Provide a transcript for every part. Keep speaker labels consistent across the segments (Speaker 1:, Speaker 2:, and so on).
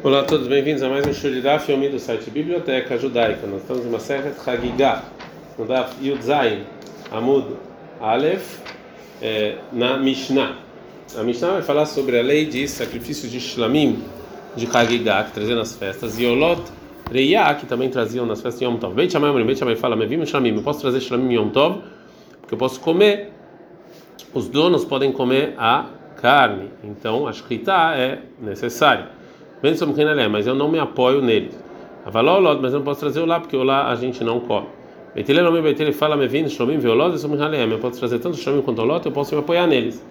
Speaker 1: Olá a todos, bem-vindos a mais um show de do site Biblioteca Judaica. Nós estamos em uma serra Hagigah, no Daf Yudzayin, Amud Aleph, é, na Mishnah. A Mishnah vai falar sobre a lei de sacrifícios de Shlamim, de Hagigah, que traziam nas festas, e Olot Reia, que também traziam nas festas de Yom Tov. Beit Shammai, Beit Shammai fala, Mevim Shlamim, eu posso trazer Shlamim Yom Tov, porque eu posso comer, os donos podem comer a carne, então a Shkita é necessária. Mas eu não me apoio neles. Avalolot, mas eu não posso trazer o lá, porque o lá a gente não come. Beitele me beitele fala me vindo, shlomim veolot, e somim Eu posso trazer tanto shlomim quanto olot, eu posso me apoiar neles.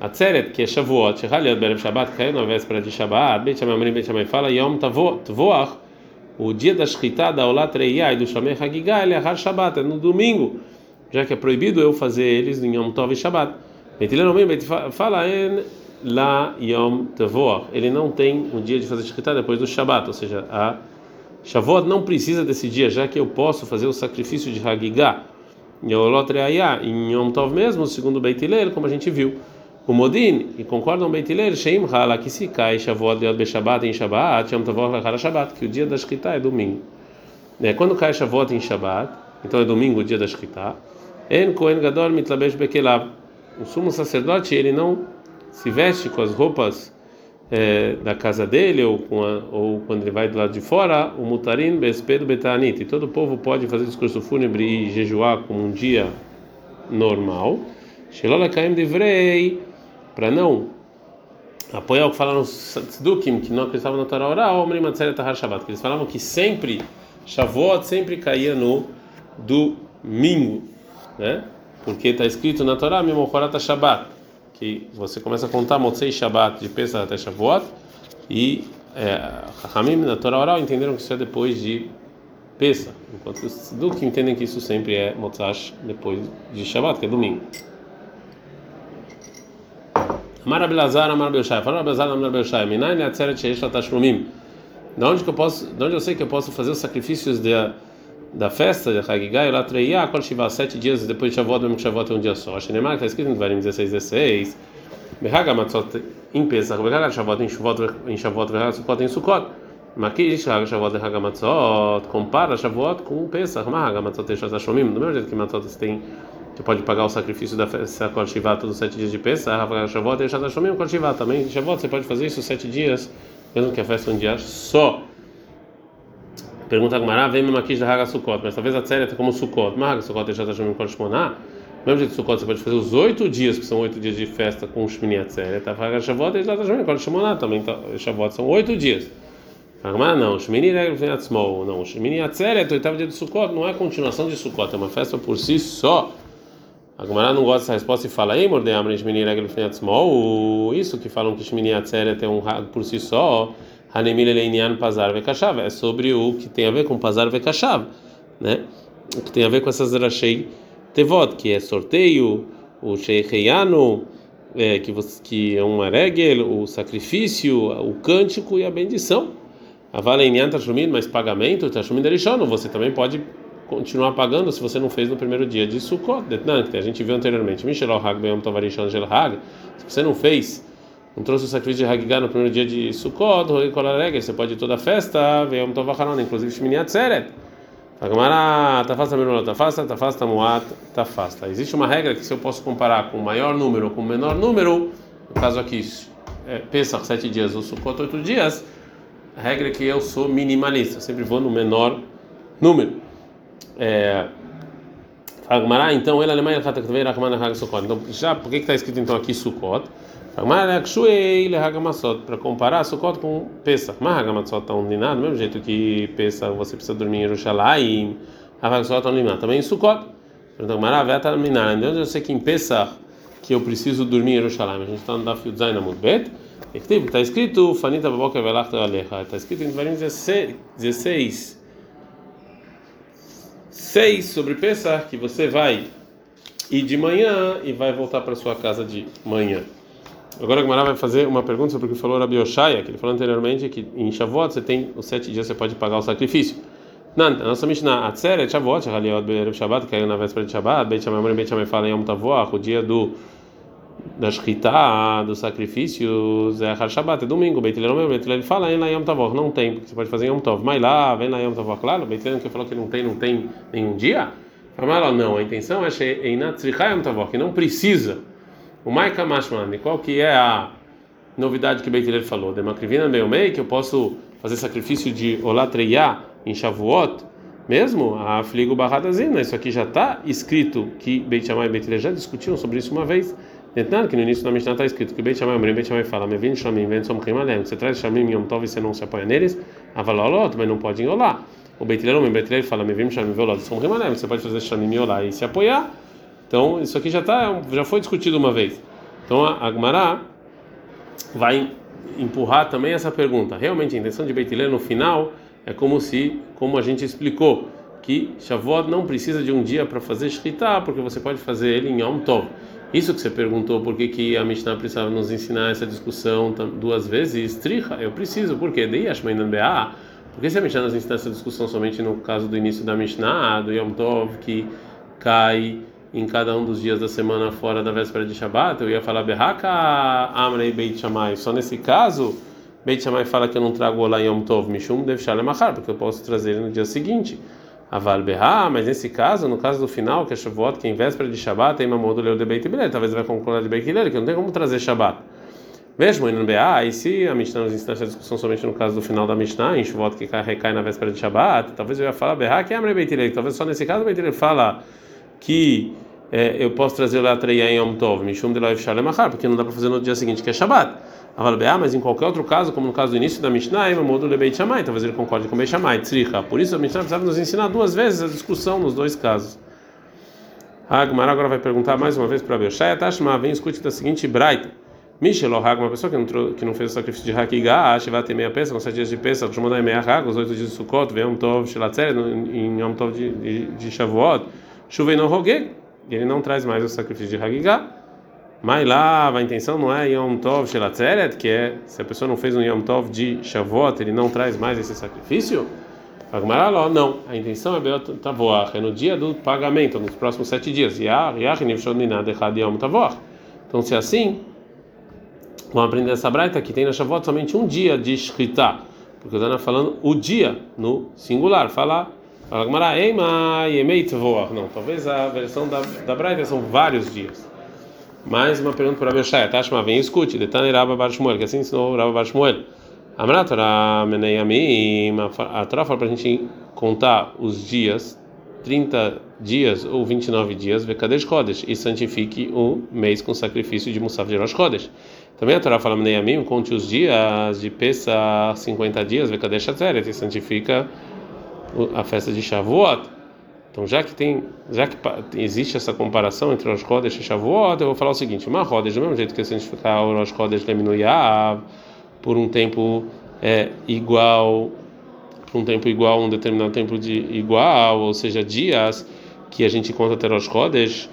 Speaker 1: A tzeret, que é shavuot, shehaliot berev shabbat, caiu na véspera de shabbat, beit shamay amrim, beit shamay fala, yom tavoach, o dia da shkita, da olat reiyah e do shamay hagigah, ele é har shabbat, é no domingo, já que é proibido eu fazer eles em yom tov e shabbat. Beitele não me fala, en La Yom Tavoach. Ele não tem um dia de fazer shkita depois do Shabat, ou seja, a Shavuot não precisa desse dia, já que eu posso fazer o sacrifício de Hagigah em Yom Tov mesmo, segundo Beit Hillel, como a gente viu. O Modin, e concordam Beit Hillel, Sheim Hala, cai Shavuot Yod Beshabat em Shabat, Yom Tavoch Lachara Shabat, que o dia da Shkita é domingo. É, quando cai Shavuot em Shabat, então é domingo o dia da Shkita, En Kohen Gadol Mitlabesh Bekelav. O sumo sacerdote, ele não se veste com as roupas é, da casa dele ou, a, ou quando ele vai do lado de fora, o mutarin bespedo betanit. E todo o povo pode fazer discurso fúnebre e jejuar como um dia normal. Shelola kaim devrei para não apoiar o que falaram os tzdukim que não acreditavam na Torá oral, que eles falavam que sempre Shavuot sempre caía no domingo, né? Porque está escrito na Torá, Mimochorat Shabbat que você começa a contar Motzei Shabbat de Pesach até Shavuot e Hamim na Torá oral entenderam que isso é depois de Pesach, enquanto os que entendem que isso sempre é Motzash depois de Shabbat, que é domingo. Amar Abelazar, Amar Belshai, fala Abelazar, Amar Belshai, Minai Neatzeret Sheish Latashmumim. Da onde eu posso, de onde eu sei que eu posso fazer os sacrifícios de da festa de Hagigah e Latreia, quando tiver sete dias depois de Shavuot, mesmo que Shavuot é um dia só. Shenemar está escrito em Devarim 16, 16. Behaga Matzot em Pesach, Behaga Shavuot em Shavuot, em Shavuot, Behaga Sukkot em Sukkot. Makish Haga Shavuot e Haga Matzot, compara Shavuot com Pesach, Mahaga Matzot e Shashomim, do mesmo jeito que Matzot tem você pode pagar o sacrifício da festa Kol Shiva todos os sete dias de Pesach, Haga Shavuot e Shashomim, Kol Shiva também. Shavuot você pode fazer isso sete dias, mesmo que a festa é um dia só. Pergunta a Gmará, vem me maquiz da Haga Sukkot, mas talvez a série é como Sukkot. Mas Haga Sukkot já está chamando de Shmoná. Mesmo jeito que Sukkot você pode fazer os oito dias, que são oito dias de festa com o Shmini Atzeret. Tá? Haga Shavuot já está chamando de Shmoná também. Tá, Shavuot são oito dias. Agmará não, Shmini Vinatzmol. Não, Shmini Atzeret, oitavo dia de Sukkot, não é continuação de Sukkot, é uma festa por si só. A Gemara não gosta dessa resposta e fala, aí, Mordei Amrin Shmini Vinatzmol. Isso que falam que Shmini Atzeret é um por si só. Hanemil Eleinian Pazar Vekashav, é sobre o que tem a ver com Pazar Vekashav, né? O que tem a ver com essas Rashei Tevot, que é sorteio, o Sheikhiano, é, que, que é uma regel, o sacrifício, o cântico e a bendição. A Valenian Tashumin, mas pagamento, Tashumin Derishon, você também pode continuar pagando se você não fez no primeiro dia de Sukkot, que a gente viu anteriormente. Mishelo Hag Beyom Tovarishon Gel Hag, se você não fez não trouxe o sacrifício de Hagigah no primeiro dia de Sukkot, você pode ir toda a festa, ver um Tovacharon, inclusive Shmini Atzeret. Agmará, tafasta menor, tafasta, tafasta muat, tafasta. Existe uma regra que se eu posso comparar com maior número ou com menor número, no caso aqui, é, Pesach sete dias ou Sukkot oito dias, a regra é que eu sou minimalista, eu sempre vou no menor número. É, Agmará, então, ele alemã, então, já, por que está escrito então aqui Sukkot? Para comparar Sukkot com Pesach. Mas Hagamatzot está unlinado, do mesmo jeito que Pesach você precisa dormir em Jerusalém, Hagamatzot está unlinado também em Sukkot. Maravilha minar. Onde eu sei que em Pesach que eu preciso dormir em Jerusalém. A gente está no Daf Zain Amudbet. Está escrito Fanita Baboka Velachta Alecha. Está escrito em Devarim 16. 6 sobre Pesach que você vai ir de manhã e vai voltar para sua casa de manhã. Agora a Gemara vai fazer uma pergunta sobre o que falou Rabi Oshaya, que ele falou anteriormente que em Shavuot você tem os sete dias você pode pagar o sacrifício. Não, a nossa Mishnah, Atzeret, Shavuot, Haliot, Be'erev Shabbat, caiu na véspera de Shabbat, Beit Shammai, Beit Shammai fala em Yom Tavoach, o dia do da shkita, dos sacrifícios, é Shabat, é domingo, Beit Hillel, Beit Hillel fala, em lá Yom Tavor, não tem, porque você pode fazer Yom Tov, mas lá, vem lá Yom Tavor, claro, Beit Hillel que falou que não tem, não tem nenhum dia, fala, não, a intenção é Einat Tzricha Yom Tavor, que não precisa, o Maika Mashman, qual que é a novidade que Beit Hillel falou, de Makrivina Beomei, que eu posso fazer sacrifício de Olatreia em Shavuot, mesmo? A Fligo Barradazina, isso aqui já está escrito que Beit Shammai e Beit já discutiram sobre isso uma vez, Tentando que no início da Mishnah está escrito que Beit Shammai, o Beit Shammai fala, me vem Shamim, vem Somchim Alem, você traz Shamim Yom Tov e você não se apoia neles, Avalolot, mas não pode enrolar. O Beit Hillel, o Beit Hillel fala, me vem Shamim, Velot, Somchim Alem, você pode fazer Shamim Yolá e se apoiar. Então, isso aqui já tá, já foi discutido uma vez. Então, a Agmará vai empurrar também essa pergunta. Realmente, a intenção de Beit Hillel no final é como se, como a gente explicou, que Shavuot não precisa de um dia para fazer Shkita, porque você pode fazer ele em Yom Tov. Isso que você perguntou, por que, que a Mishnah precisava nos ensinar essa discussão duas vezes? Tricha, eu preciso, por quê? Dei Ashmainanbeah. Por que se a Mishnah nos ensina essa discussão somente no caso do início da Mishnah, do Yom Tov, que cai em cada um dos dias da semana fora da véspera de Shabbat? Eu ia falar Berraka Amrei Beit Shammai. Só nesse caso, Beit Shammai fala que eu não trago lá Yom Tov Mishum Dev Shalem porque eu posso trazer ele no dia seguinte. Aval Berra, mas nesse caso, no caso do final, que é Shavuot, que em véspera de Shabbat, tem Mamodo Leu de Beit Bilel, talvez vai concordar de Beit Bilel, que não tem como trazer Shabbat. Mesmo em BA, e se a Mishnah nos ensina essa discussão somente no caso do final da Mishnah, em Shavuot que recai na véspera de Shabbat, talvez eu ia falar Berra, que é Amre Beit Bilel, talvez só nesse caso Beit Bilel fala que é, eu posso trazer lá Treia em Yom Tov, Mishum de Loiv Shalem Achar, porque não dá para fazer no dia seguinte, que é Shabbat. Ah, mas em qualquer outro caso, como no caso do início da Mishnah, Mamodo Lebeit Shammai, talvez ele concorde com Beit Shammai, Tzricha. Por isso a Mishnah precisava nos ensinar duas vezes a discussão nos dois casos. A agora vai perguntar mais uma vez para Bershaya Tashma, vem escute da seguinte Braita. Michel Hag, uma pessoa que não, que não fez o sacrifício de Hakigah, vai ter meia peça, com sete dias de peça, Shumanai meia Hag, os oito dias de Sukkot, Yom Tov, Shilatzeret, em Yom Tov de, de, de Shavuot, Chuvei no Rogeg, ele não traz mais o sacrifício de Hakigah. Mas lá a intenção não é Yom Tov Shelatzeret, que é se a pessoa não fez um Yom Tov de Shavuot, ele não traz mais esse sacrifício? Agmará, não. A intenção é Beot Tavoach, é no dia do pagamento, nos próximos sete dias. Então, se é assim, vamos aprender essa braita que tem na Shavuot somente um dia de Shkita, porque o Dana falando o dia no singular. Fala Agmará, Eima Yemei Tavoach. Não, talvez a versão da, da braita são vários dias. Mais uma pergunta para Abishai. Tashma, vem escute. Detane Rabba Bar Shmuel, que assim ensinou Rabba Bar Shmuel. Amratora Meneyamim, a Torá fala para a gente contar os dias, 30 dias ou 29 dias, Vekadesh Kodesh, e santifique o mês com sacrifício de Musaf de Rosh Kodesh. Também a Torá fala Meneyamim, conte os dias de Pesa 50 dias, Vekadesh Atzeret, e santifica a festa de Shavuot. Então, já que tem, já que existe essa comparação entre os Kodesh e Shavuot, eu vou falar o seguinte: uma Kodesh, do mesmo jeito que santificar o Rosh Leminuyav por um tempo é, igual, por um tempo igual, um determinado tempo de igual, ou seja, dias que a gente conta ter Rosh Kodesh,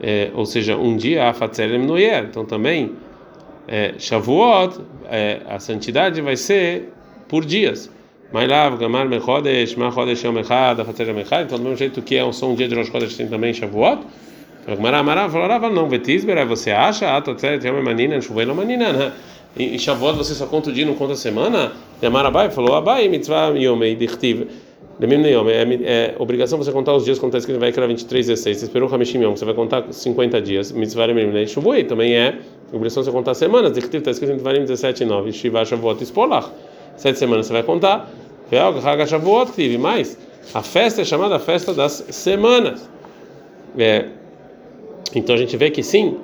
Speaker 1: é, ou seja, um dia a Fatzer Leminuyav. Então, também é, Shavuot, é, a santidade vai ser por dias. Mailav, Gamar, Mechodesh, Machodesh, Yom Echad, Afatzer Yom Echad. Então, do mesmo jeito que é um som dia de Rosh Chodesh, tem também Shavuot. Gamar, Amarav, falava não, Vetisber, você acha, Atotzeret, Yom Manina, Shuvelo Manina, né? Em Shavuot você só conta o dia, não conta a semana? Gamar Abai falou, Abai, Mitzvah, Yomei, Dichtiv. É, é obrigação você contar os dias como está escrito vai Vaikra 23, 16. Você esperou Hamishim Yom, você vai contar 50 dias. Mitzvah Emim Shuvuei também é obrigação você contar semanas. Está escrito Devarim 17 e 9. Shiva Shavuot Espolach sete semanas você vai contar. Mais, a festa é chamada festa das semanas. É, então a gente vê que sim,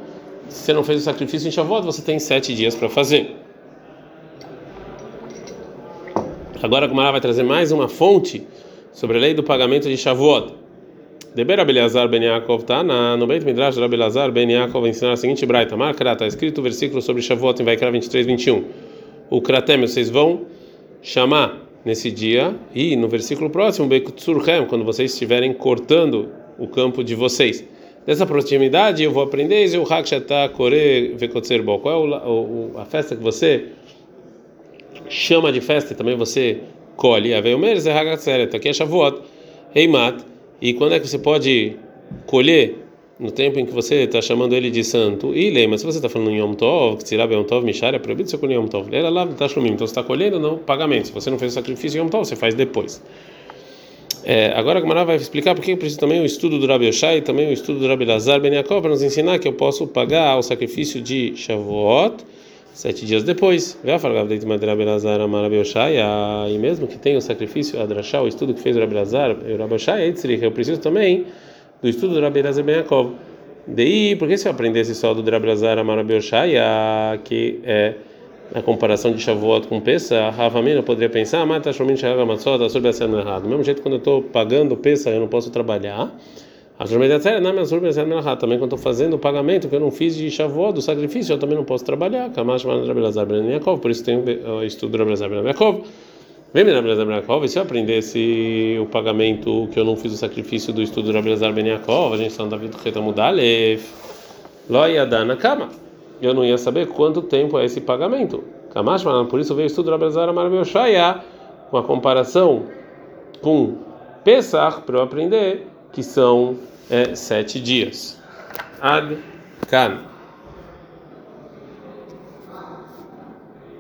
Speaker 1: se você não fez o sacrifício em Shavuot, você tem sete dias para fazer. Agora a Gumara vai trazer mais uma fonte sobre a lei do pagamento de Shavuot. Deber Abelazar ben Yaakov tá na, no Beit Midrash de Abelazar ben Yaakov ensinar a seguinte braita. Marca, está escrito o versículo sobre Shavuot em Vaikra 23, 21. O Kratem, vocês vão chamar nesse dia e no versículo próximo, quando vocês estiverem cortando o campo de vocês. Dessa proximidade eu vou aprender o Hakshata Kore Vekotserbo. Qual é o, a festa que você chama de festa e também você colhe? Aveomer Zehagatseret, aqui é Shavuot, Heimat. E quando é que você pode colher no tempo em que você está chamando ele de santo, e mas se você está falando em Yom Tov, que tirá Yom Tov, Mishar, é proibido você colher Yom Tov. Ele lá está então você está colhendo no pagamento. Se você não fez o sacrifício Yom Tov, você faz depois. É, agora a Gamara vai explicar porque preciso também o estudo do Rabi Yoshai e também o estudo do Rabi Lazar Ben Yaakov para nos ensinar que eu posso pagar o sacrifício de Shavuot sete dias depois. E mesmo que tenha o sacrifício, Adrashá, o estudo que fez o Rabi Lazar o Rabi Yoshai, eu preciso também do estudo do Rabi Lazar Ben Yaakov. Daí, por que se eu aprendesse só do Rabi Lazar Rabi Yoshai, que é na comparação de Shavuot com Pesa, Ravamina poderia pensar, ah, está chamando Shagamatzot, está sobre a errado. Do mesmo jeito, quando eu estou pagando Pesa, eu não posso trabalhar. A também quando estou fazendo o pagamento que eu não fiz de Shavuot, do sacrifício, eu também não posso trabalhar. Por isso tem o estudo do Rabelazar Ben Yaakov. Vem Rabelazar Ben Yaakov, e se eu aprendesse o pagamento que eu não fiz o sacrifício do estudo do Rabelazar Ben a gente está no David Retamudalef, Lo Yadana Kama eu não ia saber quanto tempo é esse pagamento. Por isso veio o estudo Rabelazar Amarabioshaya, com a comparação com Pesach, para eu aprender que são é, sete dias. Ad Kan.